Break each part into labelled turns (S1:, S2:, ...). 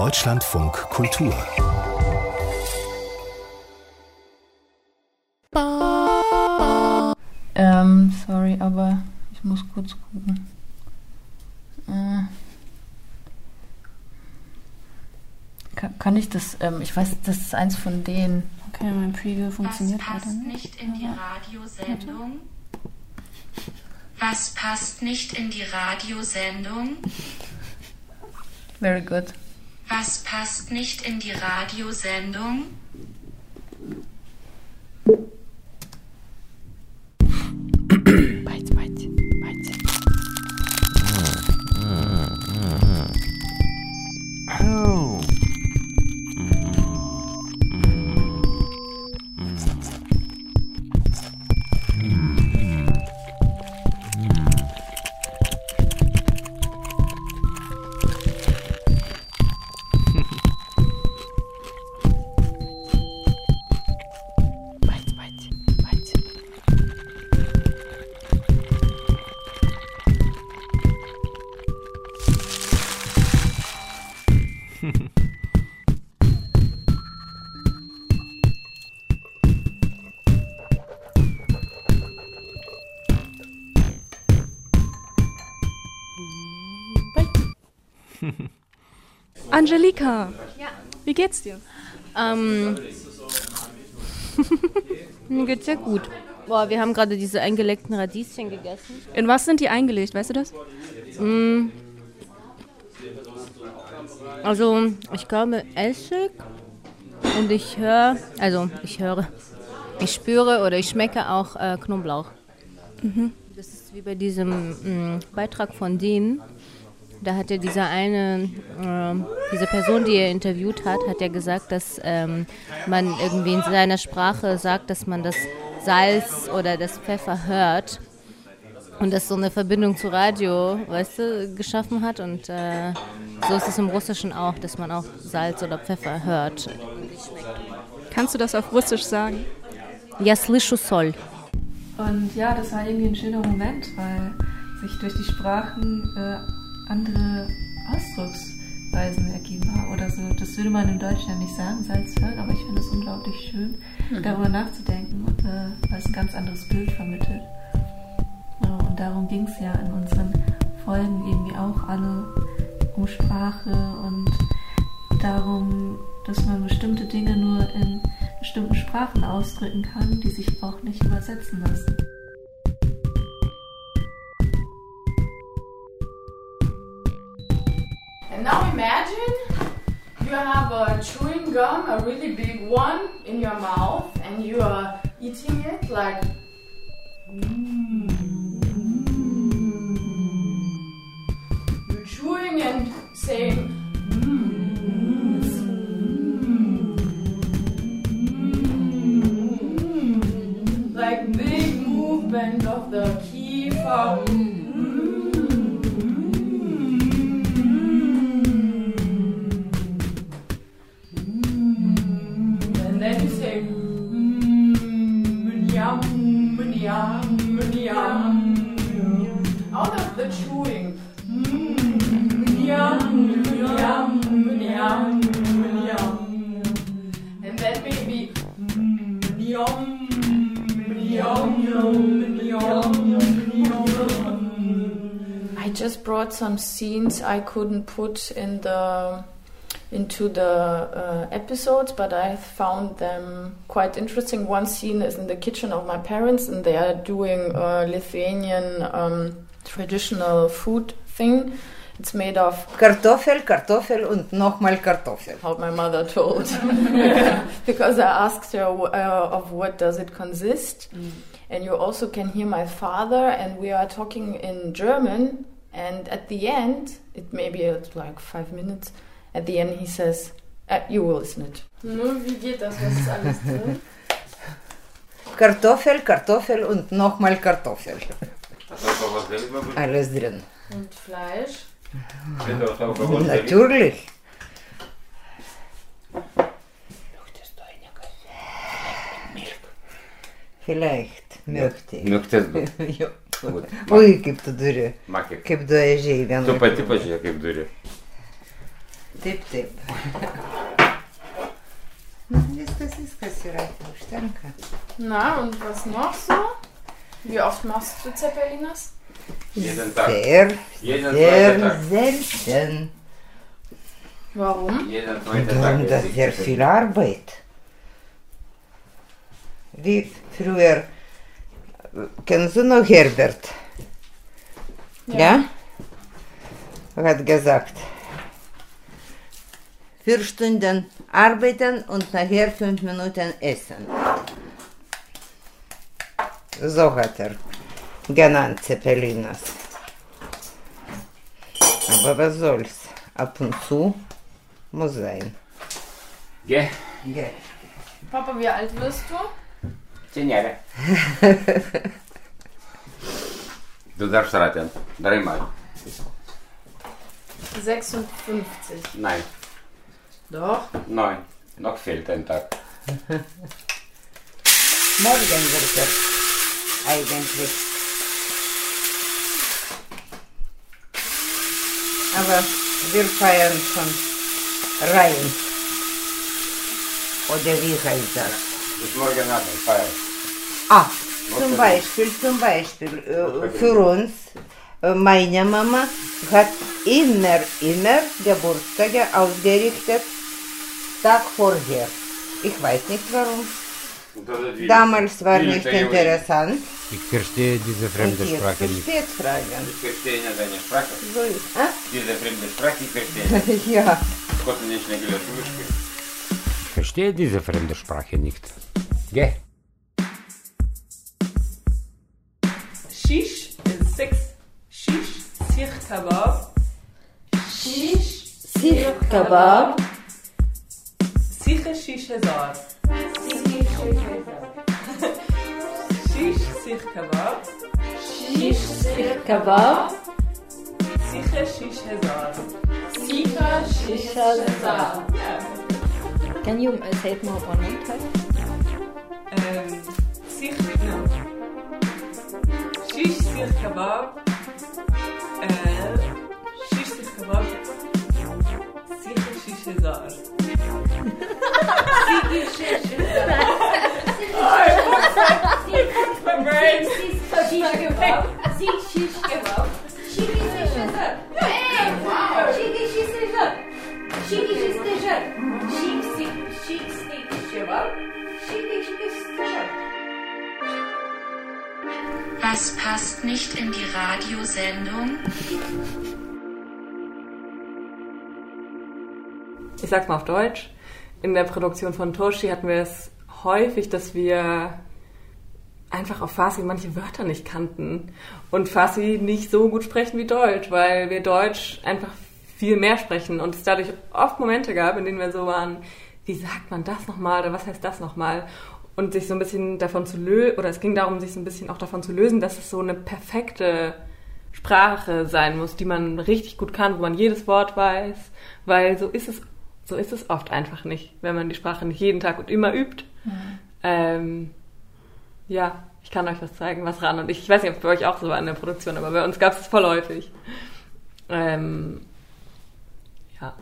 S1: Deutschlandfunk Kultur.
S2: Ähm, sorry, aber ich muss kurz gucken. Äh, kann, ich das, ähm, ich weiß, das ist eins von denen.
S3: Okay, mein Preview funktioniert
S4: Was passt
S3: leider nicht.
S4: nicht in die Radiosendung? Was passt nicht in die Radiosendung?
S2: Very good.
S4: Was passt nicht in die Radiosendung?
S5: Angelika, wie geht's dir?
S3: Ähm, mir geht's sehr gut. Boah, wir haben gerade diese eingelegten Radieschen gegessen.
S5: In was sind die eingelegt, weißt du das?
S3: Also, ich glaube Essig und ich höre, also ich höre, ich spüre oder ich schmecke auch äh, Knoblauch. Das ist wie bei diesem mh, Beitrag von denen. Da hat ja dieser eine, ähm, diese Person, die er interviewt hat, hat ja gesagt, dass ähm, man irgendwie in seiner Sprache sagt, dass man das Salz oder das Pfeffer hört und das so eine Verbindung zu Radio, weißt du, geschaffen hat. Und äh, so ist es im Russischen auch, dass man auch Salz oder Pfeffer hört.
S5: Kannst du das auf Russisch sagen?
S3: Я слышу соль.
S2: Und ja, das war irgendwie ein schöner Moment, weil sich durch die Sprachen äh, andere Ausdrucksweisen ergeben haben oder so. Das würde man in Deutsch ja nicht sagen, Salzfeld, aber ich finde es unglaublich schön, darüber nachzudenken, äh, weil es ein ganz anderes Bild vermittelt. Und darum ging es ja in unseren Folgen irgendwie auch alle um Sprache und darum, dass man bestimmte Dinge nur in bestimmten Sprachen ausdrücken kann, die sich auch nicht übersetzen lassen.
S6: Imagine you have a chewing gum, a really big one, in your mouth, and you are eating it like. Mm. You're chewing and saying. Mm. Mm. Like big movement of the kiefer. And some scenes I couldn't put in the into the uh, episodes, but I found them quite interesting. One scene is in the kitchen of my parents, and they are doing a Lithuanian um, traditional food thing. It's made of
S7: Kartoffel, Kartoffel und nochmal Kartoffel.
S6: how my mother told, because I asked her uh, of what does it consist, and you also can hear my father, and we are talking in German. And at the end, it may be uh, like five minutes. At the end, he says, uh, "You will listen it." Nun, wie geht das? Was ist alles drin?
S7: Kartoffel, Kartoffel und nochmal Kartoffel.
S8: Das heißt auch was selber benutzt?
S7: Alles drin.
S6: Und Fleisch.
S8: Wenn du auch Alkohol trinkst.
S7: Natürlich. Vielleicht möchte ich.
S8: Möchtest du?
S7: Jo.
S8: Nu,
S7: Ui, kaip tu duri.
S8: Makė.
S7: Kaip du ežiai vieną.
S8: Tu pati pažiūrė, kaip duri.
S7: Taip, taip. Na, viskas, viskas yra, užtenka.
S6: Na, und was noch so? Nu? Wie oft machst du Zeppelinas?
S8: Jeden Tag.
S7: Sehr,
S8: Jeden
S7: sehr selten.
S6: Warum?
S8: Jeden
S7: Warum das sehr viel Arbeit. Wie früher kennst du noch Herbert? Ja. Hat gesagt, vier Stunden arbeiten und nachher fünf Minuten essen. So hat er genannt Zeppelinas. Aber was soll's, ab und zu muss sein.
S8: Geh.
S7: Ja.
S6: Papa, wie alt wirst du?
S8: Zehn Jahre. Du darfst raten. Dreimal.
S6: 56.
S8: Nein.
S6: Doch.
S8: Neun. Noch fehlt ein Tag.
S7: Morgen wird er eigentlich. Aber wir feiern schon rein. Oder wie heißt das?
S8: Bis morgen Abend feiern.
S7: Ah, zum Beispiel, zum Beispiel, äh, für uns, äh, meine Mama hat immer, immer Geburtstage ausgerichtet, Tag vorher. Ich weiß nicht warum. Damals war nicht interessant.
S1: Ich verstehe diese fremde Sprache nicht.
S8: Ich verstehe nicht deine Sprache.
S7: So ist, ah?
S8: Diese fremde Sprache, ich verstehe nicht.
S7: Ja.
S8: Gott nicht mehr gelöst.
S1: Ich verstehe diese fremde Sprache nicht. Geh.
S9: Shish is six. Shish sir kebab. Shish
S3: Sir Kebab.
S9: sicher shish hazar. Shish sir kebab.
S3: Shish Sir Kebab.
S9: Sicher shish hazar.
S3: Shish Hazar. En jong uit heeft me op een mond. سيخ
S9: لبنان شيش سيخ كباب شيش سيخ كباب سيخ شيش هزار سيخ شيش هزار سيخ شيش كباب Chique e César! Chique e César! Chique e César!
S4: Was passt nicht in die Radiosendung?
S9: ich sag's mal auf Deutsch, in der Produktion von Toshi hatten wir es häufig, dass wir einfach auf Farsi manche Wörter nicht kannten und Farsi nicht so gut sprechen wie Deutsch, weil wir Deutsch einfach viel mehr sprechen und es dadurch oft Momente gab, in denen wir so waren, wie sagt man das nochmal oder was heißt das nochmal? und sich so ein bisschen davon zu lösen, oder es ging darum, sich so ein bisschen auch davon zu lösen, dass es so eine perfekte Sprache sein muss, die man richtig gut kann, wo man jedes Wort weiß, weil so ist es, so ist es oft einfach nicht, wenn man die Sprache nicht jeden Tag und immer übt. Mhm. Ähm, ja, ich kann euch was zeigen, was ran. Und ich, ich weiß nicht, ob es bei euch auch so war in der Produktion, aber bei uns gab es es vorläufig. Ähm, ja.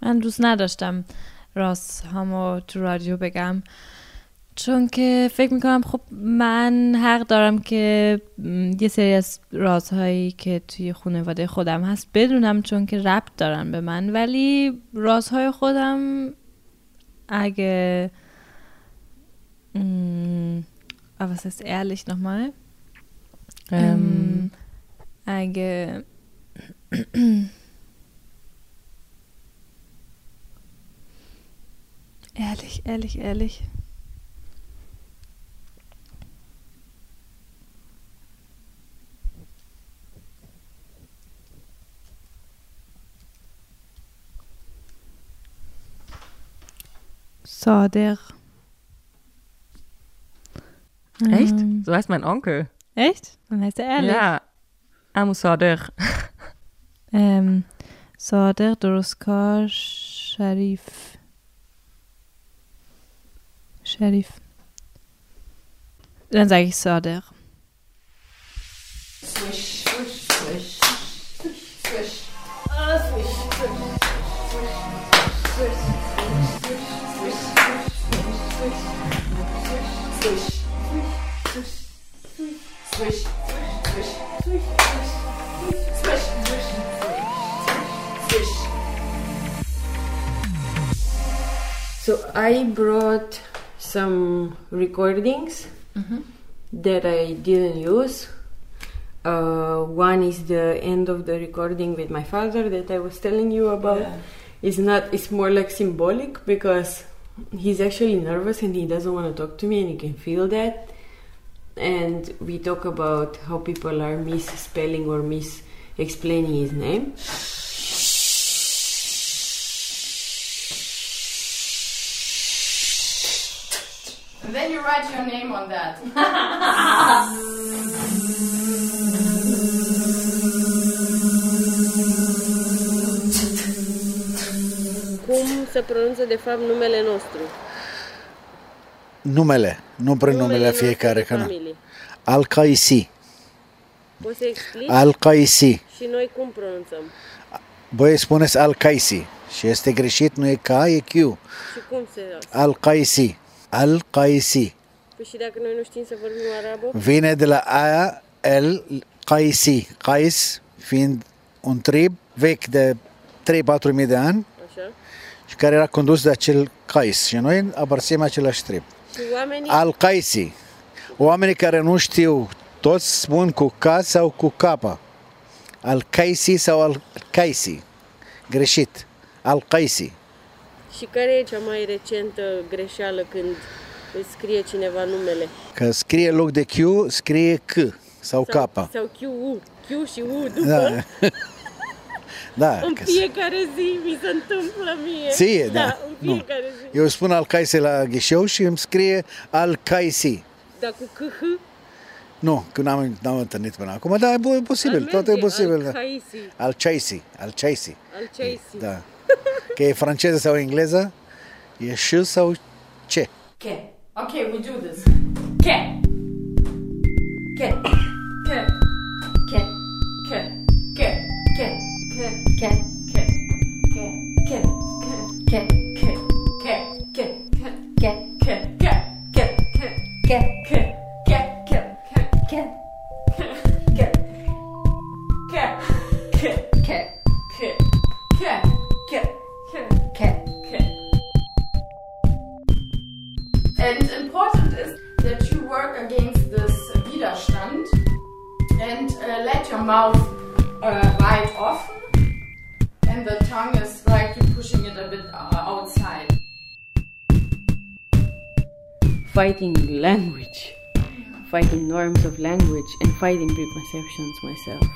S10: Man, du snadaš tam, Ross, homo, to radio begam. چون که فکر می‌کنم خب من حق دارم که یه سری از رازهایی که توی خانواده خودم هست بدونم چون که ربط دارن به من ولی رازهای خودم اگه aber was heißt ehrlich nochmal? Ähm, اگه Ehrlich, ehrlich, ehrlich. Sader.
S9: Echt?
S10: Ähm,
S9: So heißt mein Onkel.
S10: echt? Dann heißt er ehrlich.
S9: Ja. Amu Sader.
S10: Ähm, Sader Doroskar Sharif. Sharif. Dann sage ich Sader.
S6: Swish.
S11: So I brought some recordings that I didn't use. Uh, one is the end of the recording with my father that I was telling you about. It's not. It's more like symbolic because he's actually nervous and he doesn't want to talk to me, and you can feel that. And we talk about how people are misspelling or mis-explaining his name.
S6: And then you write your name on that.
S11: se pronunță de fapt numele nostru?
S12: Numele, nu prenumele fiecare. Că nu. Al-Qaisi.
S11: Poți să explici?
S12: Al-Qaisi.
S11: Și noi cum pronunțăm?
S12: Voi spuneți Al-Qaisi. Și este greșit, nu e K, e Q.
S11: Și cum se...
S12: Al-Qaisi. Al-Qaisi.
S11: Păi și dacă noi nu știm să vorbim arabă?
S12: Vine de la A, El, Qaisi. Qais fiind un trib vechi de 3-4 mii de ani
S11: Așa.
S12: Și care era condus de acel Qais. Și noi aparținem același trib.
S11: Și oamenii...
S12: Al-Qaisi. Oamenii care nu știu, toți spun cu K sau cu K. Al-Qaisi sau Al-Qaisi. Greșit. Al-Qaisi.
S11: Și care e cea mai recentă greșeală când îți scrie cineva numele?
S12: Că scrie loc de Q, scrie K sau K.
S11: Sau Q-U. Q și U după.
S12: Da. da.
S11: În
S12: că-
S11: fiecare zi mi se întâmplă mie.
S12: Ție, da.
S11: Da, în
S12: Nu.
S11: fiecare zi.
S12: Eu spun Al-Qaisi la ghișeu și îmi scrie Al-Qaisi.
S11: Dar cu KH
S12: Nu, că n-am, n-am întâlnit până acum, dar e bu- posibil,
S11: Ar
S12: toate e
S11: merge,
S12: posibil. da.
S11: Al-Qaisi.
S12: Al-Chaisi, Al-Chaisi.
S11: Al-Chaisi.
S12: Da. Că e franceză sau engleză, e ș sau ce.
S6: Ke. Okay, we do this. Ke. Ke. And important is that you work against this Widerstand and uh, let your mouth uh, wide off and the tongue is
S11: Fighting language. Fighting norms of language and fighting preconceptions myself.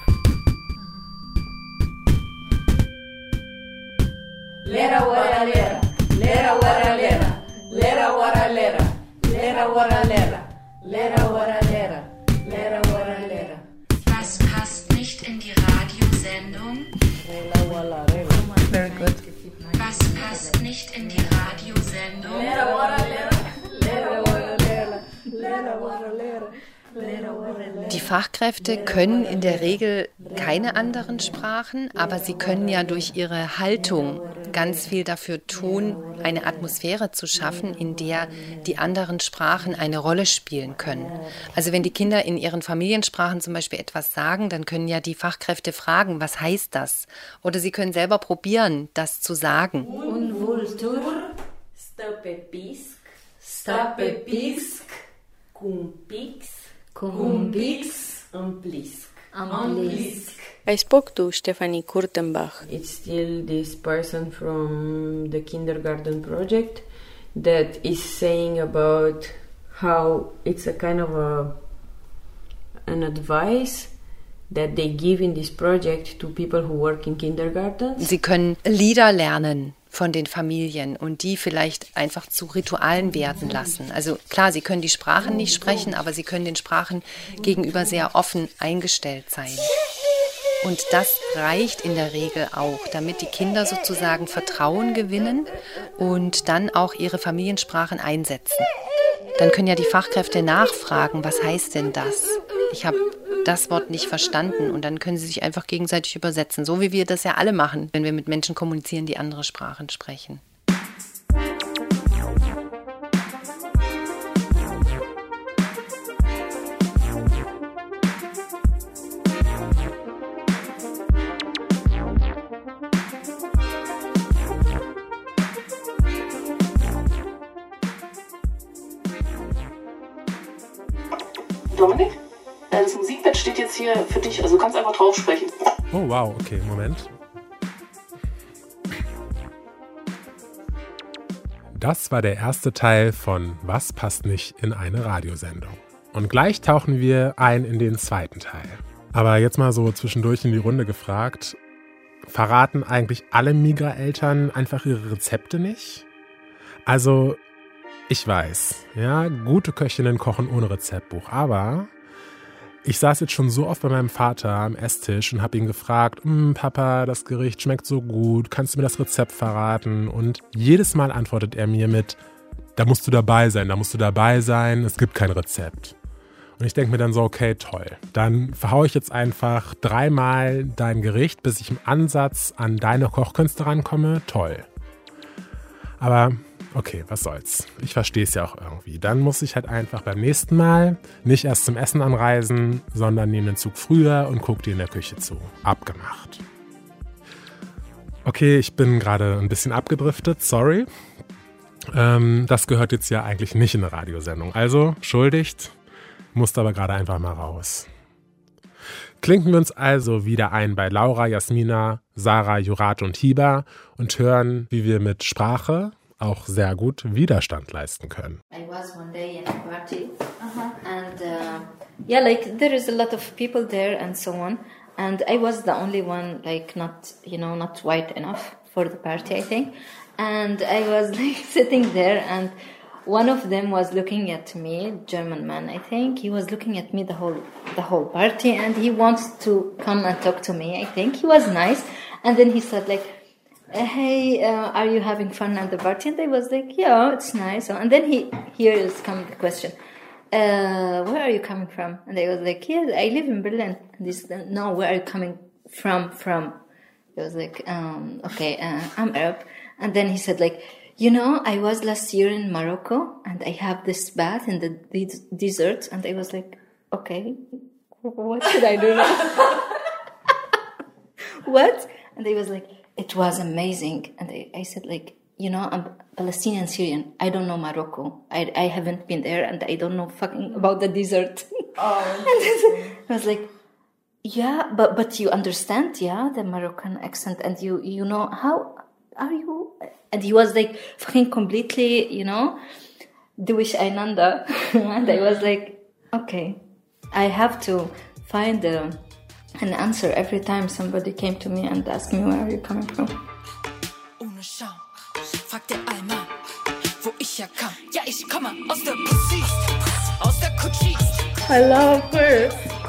S6: Lera wara lera, lera wara lera, lera wara lera, lera wara lera, lera wara lera, lera wara lera.
S4: Was passt nicht in die Radiosendung?
S13: Very good.
S4: Was passt nicht in die Radiosendung?
S6: Lera wara lera, lera
S14: Fachkräfte können in der Regel keine anderen Sprachen, aber sie können ja durch ihre Haltung ganz viel dafür tun, eine Atmosphäre zu schaffen, in der die anderen Sprachen eine Rolle spielen können. Also wenn die Kinder in ihren Familiensprachen zum Beispiel etwas sagen, dann können ja die Fachkräfte fragen, was heißt das? Oder sie können selber probieren, das zu sagen.
S11: Unvultur, stăpepisc, stăpepisc, cumpix, cumpix, amplisc. Amplisc. I spoke to Stephanie Kurtenbach. It's still this person from the kindergarten project that is saying about how it's a kind of a an advice that they give in this project to people who work in kindergartens.
S14: Sie können Lieder lernen von den Familien und die vielleicht einfach zu Ritualen werden lassen. Also klar, sie können die Sprachen nicht sprechen, aber sie können den Sprachen gegenüber sehr offen eingestellt sein. Und das reicht in der Regel auch, damit die Kinder sozusagen Vertrauen gewinnen und dann auch ihre Familiensprachen einsetzen. Dann können ja die Fachkräfte nachfragen, was heißt denn das? Ich habe das Wort nicht verstanden und dann können sie sich einfach gegenseitig übersetzen, so wie wir das ja alle machen, wenn wir mit Menschen kommunizieren, die andere Sprachen sprechen.
S15: Hier für dich, also du kannst einfach drauf sprechen.
S16: Oh wow, okay, Moment. Das war der erste Teil von Was passt nicht in eine Radiosendung. Und gleich tauchen wir ein in den zweiten Teil. Aber jetzt mal so zwischendurch in die Runde gefragt, verraten eigentlich alle Migra-Eltern einfach ihre Rezepte nicht? Also, ich weiß, ja, gute Köchinnen kochen ohne Rezeptbuch, aber ich saß jetzt schon so oft bei meinem Vater am Esstisch und habe ihn gefragt, "Hm, Papa, das Gericht schmeckt so gut, kannst du mir das Rezept verraten? Und jedes Mal antwortet er mir mit, da musst du dabei sein, da musst du dabei sein, es gibt kein Rezept. Und ich denke mir dann so, okay, toll. Dann verhaue ich jetzt einfach dreimal dein Gericht, bis ich im Ansatz an deine Kochkünste rankomme. Toll. Aber okay, was soll's. Ich verstehe es ja auch irgendwie. Dann muss ich halt einfach beim nächsten Mal nicht erst zum Essen anreisen, sondern nehme den Zug früher und gucke dir in der Küche zu. Abgemacht. Okay, ich bin gerade ein bisschen abgedriftet, sorry. Ähm, das gehört jetzt ja eigentlich nicht in eine Radiosendung. Also, schuldigt, musste aber gerade einfach mal raus. Klinken wir uns also wieder ein bei Laura, Jasmina, Sarah, Jurat und Hiba und hören, wie wir mit Sprache auch sehr gut Widerstand leisten können.
S13: I was one day in a party, and uh, yeah, like there is a lot of people there and so on. And I was the only one, like not, you know, not white enough for the party, I think. And I was like sitting there, and one of them was looking at me, German man, I think. He was looking at me the whole the whole party, and he wants to come and talk to me. I think he was nice, and then he said like hey, uh, are you having fun at the party? And I was like, yeah, it's nice. And then he, here is come the question, uh, where are you coming from? And I was like, yeah, I live in Berlin. And he said, no, where are you coming from? From? I was like, um, okay, uh, I'm Arab. And then he said like, you know, I was last year in Morocco and I have this bath in the de- desert. And I was like, okay, what should I do now? what? And he was like, it was amazing. And I, I said, like, you know, I'm Palestinian Syrian. I don't know Morocco. I, I haven't been there and I don't know fucking about the desert.
S6: Oh,
S13: I was like, yeah, but but you understand, yeah, the Moroccan accent, and you you know how are you? And he was like fucking completely, you know, Jewish Ainanda, and I was mm. like, okay, I have to find a, an answer every time somebody came to me and asked me where are you coming from.
S17: Ohne Scham, fragt der wo ich herkam. Ja, ich komme aus der Pussy, aus der Kutschi.
S2: I love her.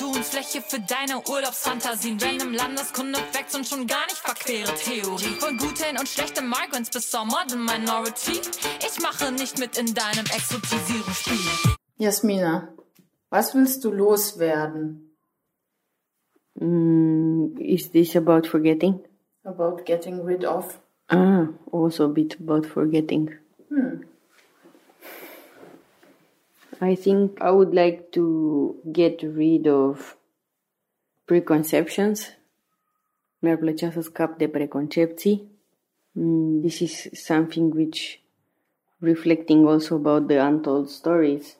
S17: Projektionsfläche für deine Urlaubsfantasien. Random Landeskunde, Facts und schon gar nicht verquere Theorie. Von guten und schlechten Migrants bis zur Modern Minority. Ich mache nicht mit in deinem Exotisierungsspiel.
S6: Jasmina, was willst du loswerden?
S11: Mm, is this about forgetting?
S6: About getting rid of?
S11: Ah, also a bit about forgetting.
S6: Hmm.
S11: I think I would like to get rid of preconceptions. Mi-ar plăcea de preconcepții. Mm, This is something which, reflecting also about the untold stories,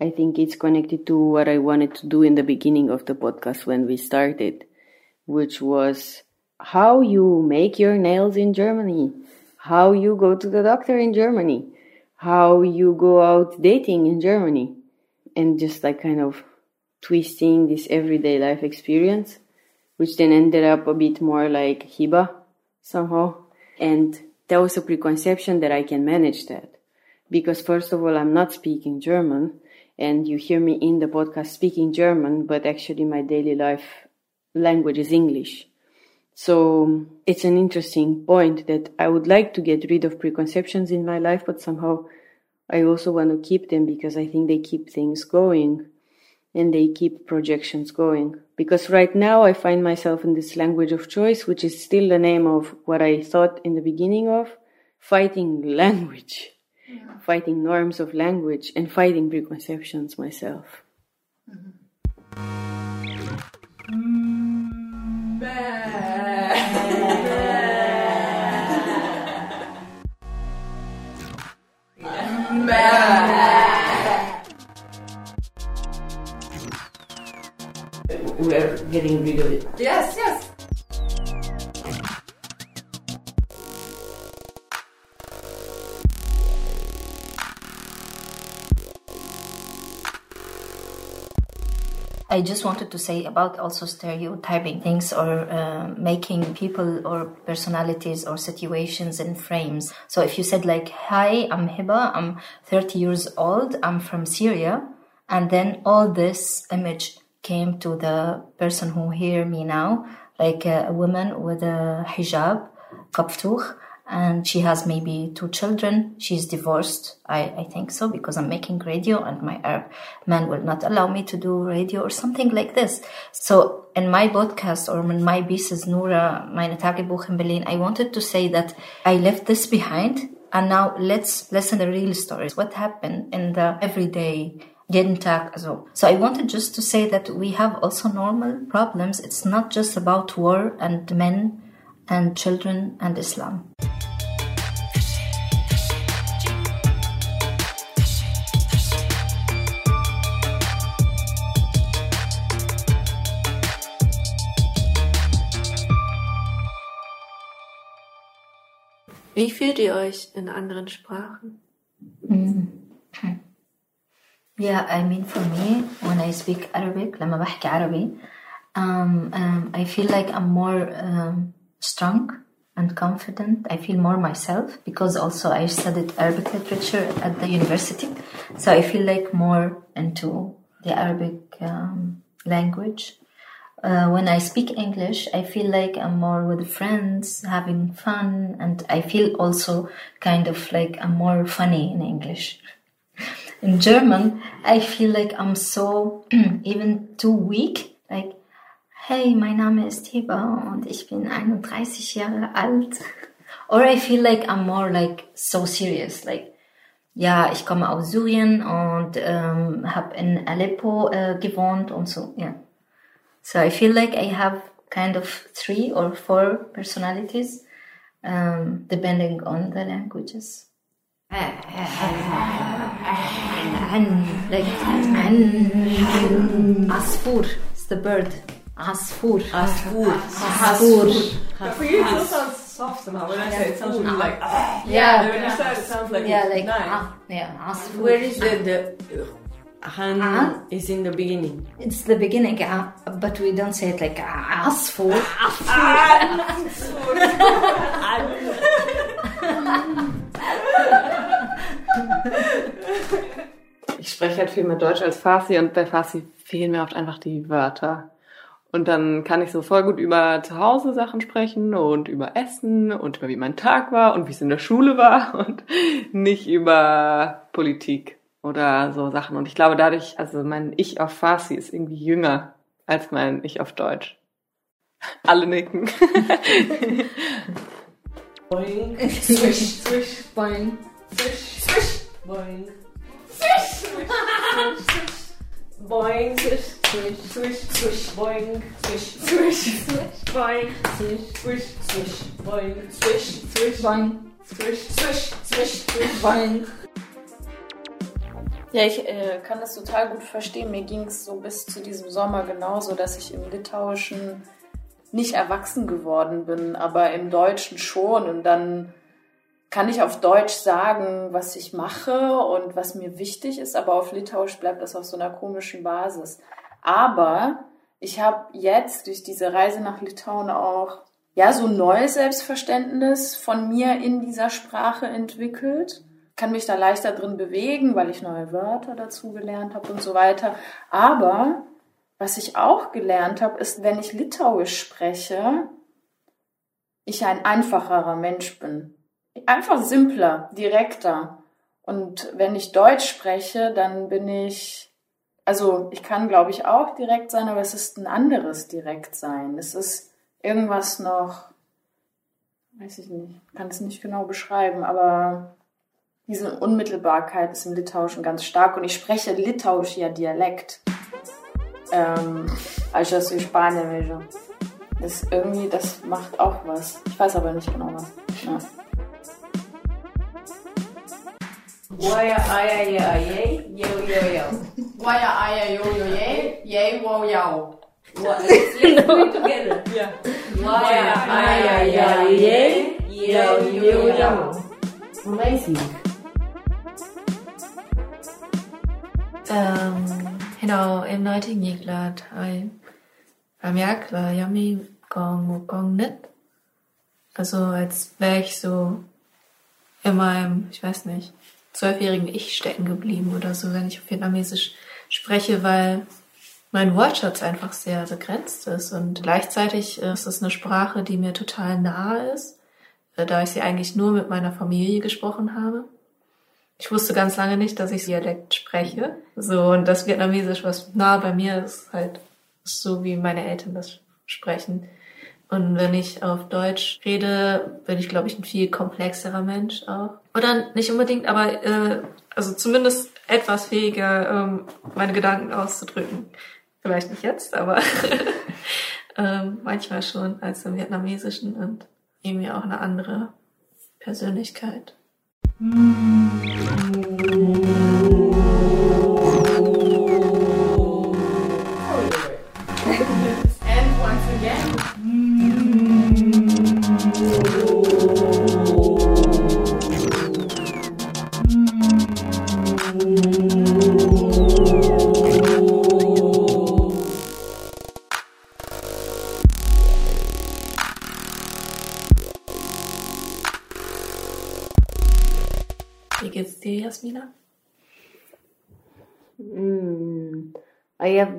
S11: I think it's connected to what I wanted to do in the beginning of the podcast when we started, which was how you make your nails in Germany, how you go to the doctor in Germany, how you go out dating in Germany, and just like kind of twisting this everyday life experience, which then ended up a bit more like Hiba somehow. And that was a preconception that I can manage that. Because first of all, I'm not speaking German, and you hear me in the podcast speaking German, but actually my daily life language is English. So it's an interesting point that I would like to get rid of preconceptions in my life, but somehow I also want to keep them because I think they keep things going and they keep projections going. Because right now I find myself in this language of choice, which is still the name of what I thought in the beginning of fighting language, yeah. fighting norms of language, and fighting preconceptions myself. Mm-hmm. Mm.
S18: We're getting rid of it.
S19: Yes,
S13: I just wanted to say about also stereotyping things or uh, making people or personalities or situations in frames. So if you said like, "Hi, I'm Hiba. I'm 30 years old. I'm from Syria," and then all this image came to the person who hear me now, like a, woman with a hijab, kaptuch, and she has maybe two children. She's divorced, I, I think so, because I'm making radio and my Arab man will not allow me to do radio or something like this. So in my podcast or in my pieces, Noura, meine Tagebuch in Berlin, I wanted to say that I left this behind and now let's listen the real stories. What happened in the everyday jeden Tag. Also. So I wanted just to say that we have also normal problems. It's not just about war and men and children and Islam.
S2: Wie fühlt ihr euch in anderen Sprachen?
S13: Yeah, I mean for me, when I speak Arabic, لما بحكي عربي, um, um, I feel like I'm more um, strong and confident. I feel more myself because also I studied Arabic literature at the university. So I feel like more into the Arabic um, language. Uh, when I speak English, I feel like I'm more with friends, having fun, and I feel also kind of like I'm more funny in English. In German, I feel like I'm so even too weak. Like, hey, mein Name ist Hiba und ich bin 31 Jahre alt. Or I feel like I'm more like so serious. Like, ja, ich komme aus Syrien und ähm, habe in Aleppo äh, gewohnt und so. Yeah. So I feel like I have kind of three or four personalities, um, depending on the languages. like Asfur, it's the bird. Asfur.
S19: Asfur.
S13: Asfur.
S19: But for you, it still sounds soft somehow. When I say it, it sounds really like. ah.
S13: Yeah.
S19: When you say it, it sounds like.
S13: Yeah, like
S19: nice.
S13: ah, yeah, Asfur.
S11: Where is the, the Han
S13: Ah.
S11: is in the beginning.
S13: It's the beginning, ah, but we don't say it like ah, Asfur.
S9: Ich spreche halt viel mehr Deutsch als Farsi und bei Farsi fehlen mir oft einfach die Wörter. Und dann kann ich so voll gut über zu Hause Sachen sprechen und über Essen und über wie mein Tag war und wie es in der Schule war und nicht über Politik oder so Sachen. Und ich glaube dadurch, also mein Ich auf Farsi ist irgendwie jünger als mein Ich auf Deutsch. Alle nicken.
S19: Boing. Swish, swish.
S2: Boing.
S19: Swish, swish. Boing. Swish, swish, swish. Boing. Swish, swish, swish, swish. Boing. Swish, swish, swish. Boing. Swish, swish, swish. Boing. Swish, swish.
S2: Boing.
S19: Swish, swish, swish, swish. Boing.
S6: Ja, ich äh, kann das total gut verstehen. Mir ging es so bis zu diesem Sommer genauso, dass ich im Litauischen nicht erwachsen geworden bin, aber im Deutschen schon. Und dann kann ich auf Deutsch sagen, was ich mache und was mir wichtig ist, aber auf Litauisch bleibt das auf so einer komischen Basis. Aber ich habe jetzt durch diese Reise nach Litauen auch ja so ein neues Selbstverständnis von mir in dieser Sprache entwickelt. Kann mich da leichter drin bewegen, weil ich neue Wörter dazu gelernt habe und so weiter. Aber was ich auch gelernt habe, ist, wenn ich Litauisch spreche, ich ein einfacherer Mensch bin. Einfach simpler, direkter. Und wenn ich Deutsch spreche, dann bin ich, also ich kann, glaube ich, auch direkt sein, aber es ist ein anderes direkt sein. Es ist irgendwas noch, weiß ich nicht, kann es nicht genau beschreiben, aber diese Unmittelbarkeit ist im Litauischen ganz stark und ich spreche litauischer Dialekt. Ähm, also aus Spanien, das irgendwie, das macht auch was. Ich weiß aber nicht genau was. Ja.
S19: Waya aya ya ye, yo yo yo. Waya aya yo yo ye, ye wo yo. Let's do it together. Yeah. Ya ye, yo yo yo.
S2: Amazing. Um, you know, em nói tiếng Nhật là thôi giống như còn một con nít. Also als wäre ich so in meinem, ich weiß nicht, zwölfjährigen Ich stecken geblieben oder so, wenn ich auf Vietnamesisch spreche, weil mein Wortschatz einfach sehr begrenzt ist und gleichzeitig ist es eine Sprache, die mir total nahe ist, äh, da ich sie eigentlich nur mit meiner Familie gesprochen habe. Ich wusste ganz lange nicht, dass ich Dialekt spreche. So, und das Vietnamesisch, was nah bei mir ist, halt so wie meine Eltern das sprechen. Und wenn ich auf Deutsch rede, bin ich, glaube ich, ein viel komplexerer Mensch auch. Oder nicht unbedingt, aber äh, also zumindest etwas fähiger, ähm, meine Gedanken auszudrücken. Vielleicht nicht jetzt, aber ähm, manchmal schon als im Vietnamesischen und irgendwie auch eine andere Persönlichkeit.
S19: And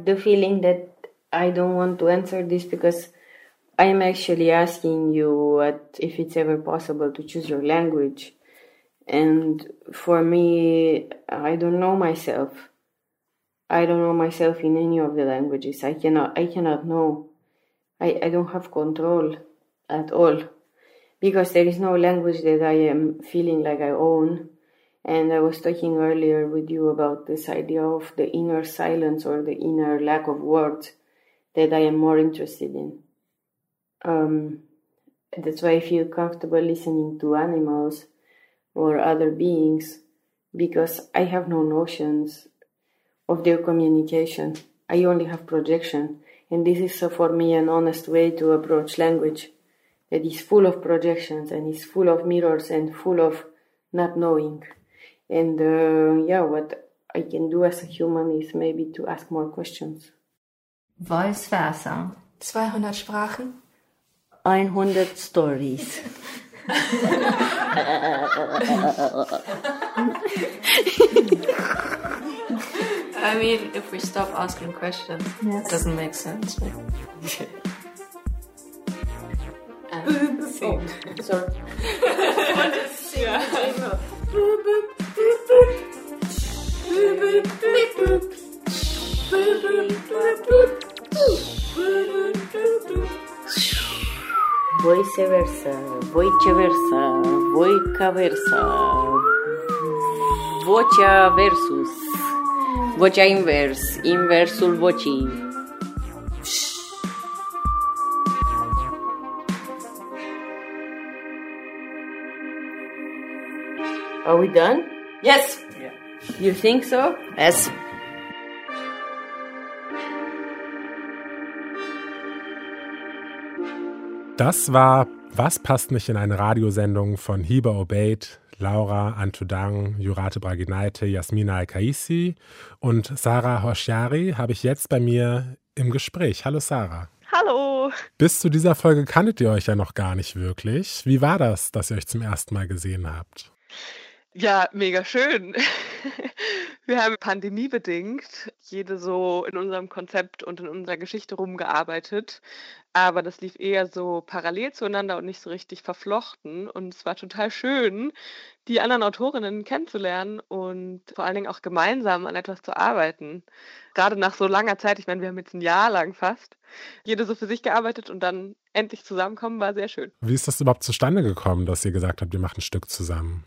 S11: the feeling that I don't want to answer this because I'm actually asking you what, if it's ever possible to choose your language. And for me, I don't know myself. I don't know myself in any of the languages. I cannot, I cannot know. I, I don't have control at all because there is no language that I am feeling like I own. And I was talking earlier with you about this idea of the inner silence or the inner lack of words that I am more interested in. Um, that's why I feel comfortable listening to animals or other beings because I have no notions of their communication. I only have projection. And this is uh, for me an honest way to approach language that is full of projections and is full of mirrors and full of not knowing. And uh, yeah, what I can do as a human is maybe to ask more questions.
S13: Vice versa.
S2: 200 Sprachen?
S11: 100 Stories.
S2: I mean, if we stop asking questions, it doesn't make sense. and sing.
S6: Sorry.
S11: Voi se versa, voi ce versa, voi ca versa, vocea versus, vocea invers, inversul vocii. Are we done?
S19: Yes.
S11: You think so?
S19: Yes.
S16: Das war Was passt nicht in eine Radiosendung von Hiba Obeid, Laura Antudang, Jurate Braginaite, Jasmina Al-Kaisi und Sarah Hoshiari habe ich jetzt bei mir im Gespräch. Hallo Sarah.
S9: Hallo.
S16: Bis zu dieser Folge kanntet ihr euch ja noch gar nicht wirklich. Wie war das, dass ihr euch zum ersten Mal gesehen habt?
S9: Ja, mega schön. Wir haben pandemiebedingt jede so in unserem Konzept und in unserer Geschichte rumgearbeitet. Aber das lief eher so parallel zueinander und nicht so richtig verflochten. Und es war total schön, die anderen Autorinnen kennenzulernen und vor allen Dingen auch gemeinsam an etwas zu arbeiten. Gerade nach so langer Zeit, ich meine, wir haben jetzt ein Jahr lang fast, jede so für sich gearbeitet und dann endlich zusammenkommen, war sehr schön.
S16: Wie ist das überhaupt zustande gekommen, dass ihr gesagt habt, ihr macht ein Stück zusammen?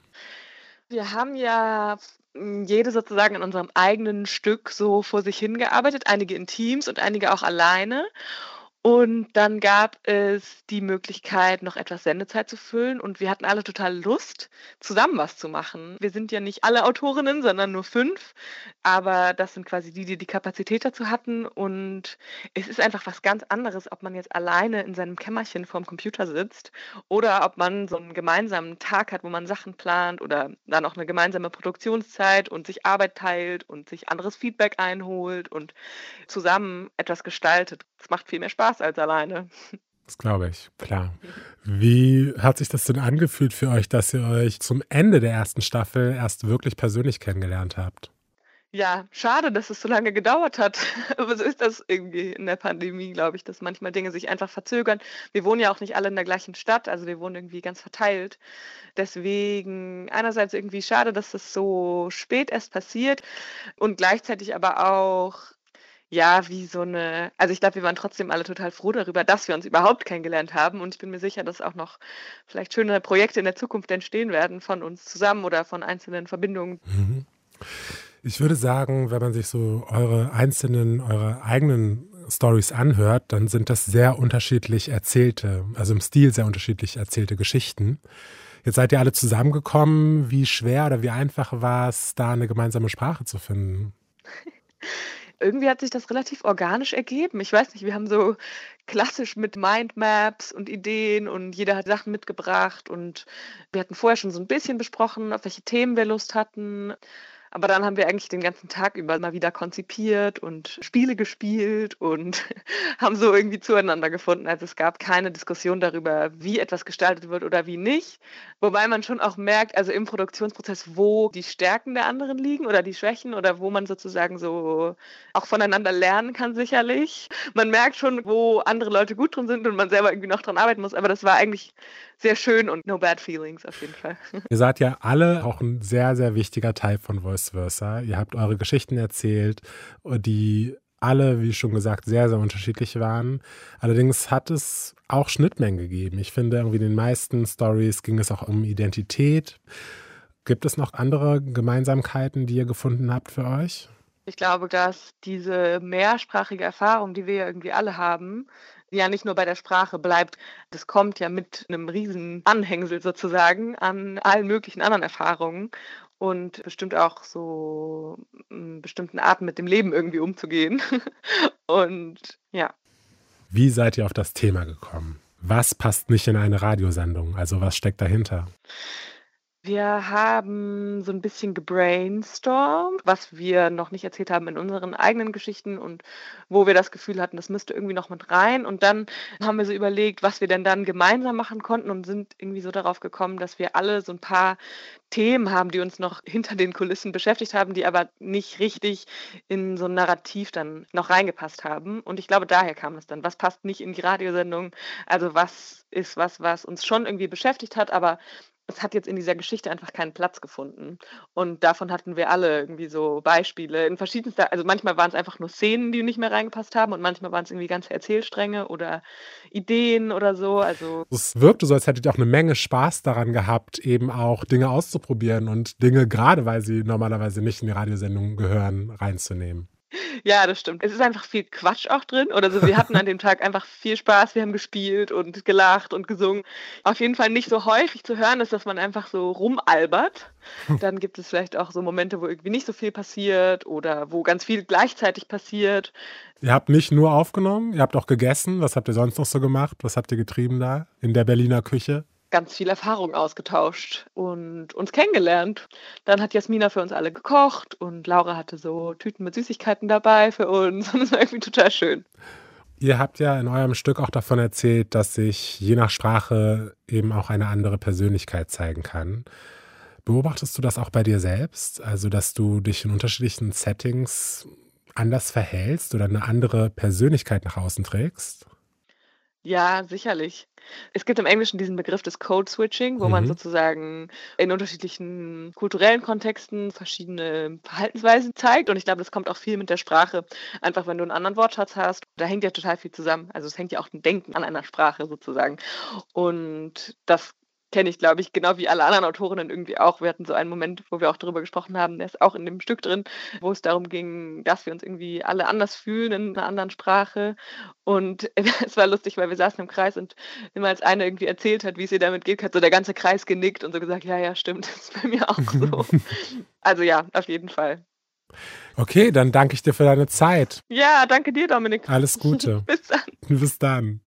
S9: Wir haben ja jede sozusagen in unserem eigenen Stück so vor sich hingearbeitet, einige in Teams und einige auch alleine. Und dann gab es die Möglichkeit, noch etwas Sendezeit zu füllen. Und wir hatten alle total Lust, zusammen was zu machen. Wir sind ja nicht alle Autorinnen, sondern nur fünf. Aber das sind quasi die, die die Kapazität dazu hatten. Und es ist einfach was ganz anderes, ob man jetzt alleine in seinem Kämmerchen vorm Computer sitzt oder ob man so einen gemeinsamen Tag hat, wo man Sachen plant oder dann auch eine gemeinsame Produktionszeit und sich Arbeit teilt und sich anderes Feedback einholt und zusammen etwas gestaltet. Es macht viel mehr Spaß als alleine.
S16: Das glaube ich, klar. Wie hat sich das denn angefühlt für euch, dass ihr euch zum Ende der ersten Staffel erst wirklich persönlich kennengelernt habt?
S9: Ja, schade, dass es so lange gedauert hat. Aber so ist das irgendwie in der Pandemie, glaube ich, dass manchmal Dinge sich einfach verzögern. Wir wohnen ja auch nicht alle in der gleichen Stadt, also wir wohnen irgendwie ganz verteilt. Deswegen einerseits irgendwie schade, dass das so spät erst passiert und gleichzeitig aber auch ja, wie so eine, also ich glaube, wir waren trotzdem alle total froh darüber, dass wir uns überhaupt kennengelernt haben und ich bin mir sicher, dass auch noch vielleicht schöne Projekte in der Zukunft entstehen werden von uns zusammen oder von einzelnen Verbindungen.
S16: Mhm. Ich würde sagen, wenn man sich so eure einzelnen, eure eigenen Stories anhört, dann sind das sehr unterschiedlich erzählte, also im Stil sehr unterschiedlich erzählte Geschichten. Jetzt seid ihr alle zusammengekommen. Wie schwer oder wie einfach war es, da eine gemeinsame Sprache zu finden?
S9: irgendwie hat sich das relativ organisch ergeben. Ich weiß nicht, wir haben so klassisch mit Mindmaps und Ideen und jeder hat Sachen mitgebracht und wir hatten vorher schon so ein bisschen besprochen, auf welche Themen wir Lust hatten. Aber dann haben wir eigentlich den ganzen Tag über mal wieder konzipiert und Spiele gespielt und haben so irgendwie zueinander gefunden. Also es gab keine Diskussion darüber, wie etwas gestaltet wird oder wie nicht. Wobei man schon auch merkt, also im Produktionsprozess, wo die Stärken der anderen liegen oder die Schwächen oder wo man sozusagen so auch voneinander lernen kann, sicherlich. Man merkt schon, wo andere Leute gut drin sind und man selber irgendwie noch dran arbeiten muss. Aber das war eigentlich sehr schön und no bad feelings auf jeden Fall.
S16: Ihr seid ja alle auch ein sehr, sehr wichtiger Teil von Voice Versa. Ihr habt eure Geschichten erzählt, die alle, wie schon gesagt, sehr, sehr unterschiedlich waren. Allerdings hat es auch Schnittmengen gegeben. Ich finde, irgendwie in den meisten Stories ging es auch um Identität. Gibt es noch andere Gemeinsamkeiten, die ihr gefunden habt für euch?
S9: Ich glaube, dass diese mehrsprachige Erfahrung, die wir ja irgendwie alle haben, ja nicht nur bei der Sprache bleibt. Das kommt ja mit einem riesen Anhängsel sozusagen an allen möglichen anderen Erfahrungen und bestimmt auch so hm, bestimmten Arten mit dem Leben irgendwie umzugehen. und ja.
S16: Wie seid ihr auf das Thema gekommen? Was passt nicht in eine Radiosendung? Also was steckt dahinter?
S9: Wir haben so ein bisschen gebrainstormt, was wir noch nicht erzählt haben in unseren eigenen Geschichten und wo wir das Gefühl hatten, das müsste irgendwie noch mit rein. Und dann haben wir so überlegt, was wir denn dann gemeinsam machen konnten und sind irgendwie so darauf gekommen, dass wir alle so ein paar Themen haben, die uns noch hinter den Kulissen beschäftigt haben, die aber nicht richtig in so ein Narrativ dann noch reingepasst haben. Und ich glaube, daher kam es dann. Was passt nicht in die Radiosendung? Also was ist was, was uns schon irgendwie beschäftigt hat, aber es hat jetzt in dieser Geschichte einfach keinen Platz gefunden. Und davon hatten wir alle irgendwie so Beispiele in verschiedenster, also manchmal waren es einfach nur Szenen, die nicht mehr reingepasst haben und manchmal waren es irgendwie ganze Erzählstränge oder Ideen oder so. Also
S16: es wirkte so, als hättet ihr auch eine Menge Spaß daran gehabt, eben auch Dinge auszuprobieren und Dinge, gerade weil sie normalerweise nicht in die Radiosendung gehören, reinzunehmen.
S9: Ja, das stimmt. Es ist einfach viel Quatsch auch drin. Oder so, wir hatten an dem Tag einfach viel Spaß. Wir haben gespielt und gelacht und gesungen. Auf jeden Fall nicht so häufig zu hören ist, dass man einfach so rumalbert. Dann gibt es vielleicht auch so Momente, wo irgendwie nicht so viel passiert oder wo ganz viel gleichzeitig passiert.
S16: Ihr habt nicht nur aufgenommen, ihr habt auch gegessen. Was habt ihr sonst noch so gemacht? Was habt ihr getrieben da in der Berliner Küche?
S9: Ganz viel Erfahrung ausgetauscht und uns kennengelernt. Dann hat Jasmina für uns alle gekocht und Laura hatte so Tüten mit Süßigkeiten dabei für uns und es war irgendwie total schön.
S16: Ihr habt ja in eurem Stück auch davon erzählt, dass sich je nach Sprache eben auch eine andere Persönlichkeit zeigen kann. Beobachtest du das auch bei dir selbst? Also, dass du dich in unterschiedlichen Settings anders verhältst oder eine andere Persönlichkeit nach außen trägst?
S9: Ja, sicherlich. Es gibt im Englischen diesen Begriff des Code Switching, wo man
S16: Mhm.
S9: sozusagen in unterschiedlichen kulturellen Kontexten verschiedene Verhaltensweisen zeigt. Und ich glaube, das kommt auch viel mit der Sprache. Einfach, wenn du einen anderen Wortschatz hast, da hängt ja total viel zusammen. Also es hängt ja auch ein Denken an einer Sprache sozusagen. Und das kenne ich, glaube ich, genau wie alle anderen Autorinnen irgendwie auch. Wir hatten so einen Moment, wo wir auch darüber gesprochen haben, der ist auch in dem Stück drin, wo es darum ging, dass wir uns irgendwie alle anders fühlen in einer anderen Sprache. Und es war lustig, weil wir saßen im Kreis und immer als eine irgendwie erzählt hat, wie es ihr damit geht, hat so der ganze Kreis genickt und so gesagt, ja, ja, stimmt, das ist bei mir auch so. also ja, auf jeden Fall.
S16: Okay, dann danke ich dir für deine Zeit.
S9: Ja, danke dir, Dominik.
S16: Alles Gute.
S9: Bis dann.
S16: Bis dann.